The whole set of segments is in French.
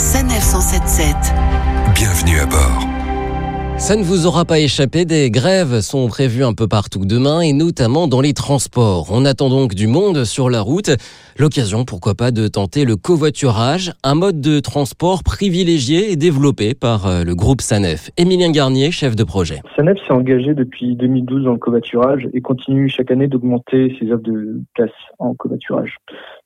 Sanef 177. Bienvenue à bord. Ça ne vous aura pas échappé, des grèves sont prévues un peu partout demain et notamment dans les transports. On attend donc du monde sur la route. L'occasion, pourquoi pas, de tenter le covoiturage, un mode de transport privilégié et développé par euh, le groupe Sanef. Émilien Garnier, chef de projet. Sanef s'est engagé depuis 2012 dans le covoiturage et continue chaque année d'augmenter ses offres de place en covoiturage.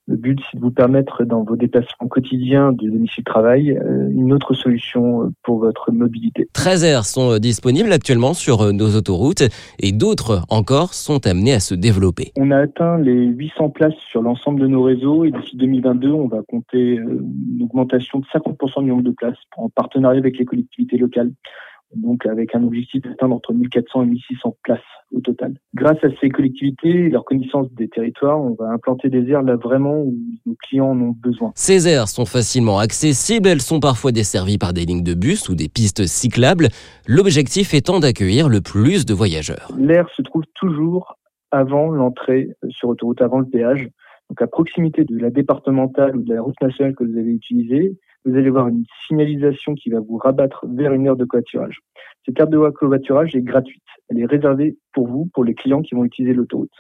Le but, c'est de vous permettre dans vos déplacements quotidiens de domicile-travail euh, une autre solution euh, pour votre mobilité. 13 aires sont euh, disponibles actuellement sur nos autoroutes et d'autres encore sont amenées à se développer. On a atteint les 800 places sur l'ensemble de nos réseaux et d'ici 2022, on va compter une augmentation de 50% du nombre de places en partenariat avec les collectivités locales donc avec un objectif d'atteindre entre 1400 et 1600 places au total. Grâce à ces collectivités et leur connaissance des territoires, on va implanter des aires là vraiment où nos clients en ont besoin. Ces aires sont facilement accessibles, elles sont parfois desservies par des lignes de bus ou des pistes cyclables, l'objectif étant d'accueillir le plus de voyageurs. L'aire se trouve toujours avant l'entrée sur autoroute, avant le péage, donc à proximité de la départementale ou de la route nationale que vous avez utilisée, vous allez voir une signalisation qui va vous rabattre vers une aire de covoiturage. Cette aire de covoiturage est gratuite. Elle est réservée pour vous, pour les clients qui vont utiliser l'autoroute.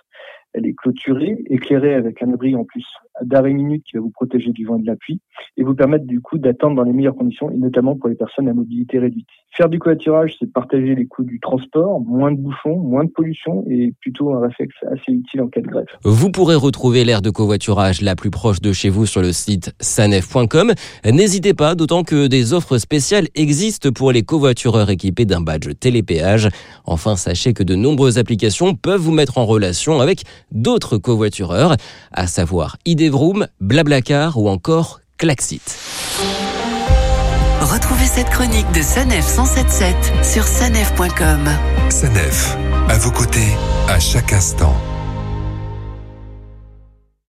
Elle est clôturée, éclairée avec un abri en plus d'arrêt minute qui va vous protéger du vent et de la pluie et vous permettre du coup d'attendre dans les meilleures conditions et notamment pour les personnes à mobilité réduite. Faire du covoiturage, c'est partager les coûts du transport, moins de bouchons, moins de pollution et plutôt un réflexe assez utile en cas de grève. Vous pourrez retrouver l'aire de covoiturage la plus proche de chez vous sur le site sanef.com. N'hésitez pas, d'autant que des offres spéciales existent pour les covoitureurs équipés d'un badge télépéage. Enfin, sachez que de nombreuses applications peuvent vous mettre en relation avec d'autres covoitureurs, à savoir Blablacar ou encore Klaxit. Retrouvez cette chronique de Sanef 177 sur sanef.com. Sanef, à vos côtés, à chaque instant.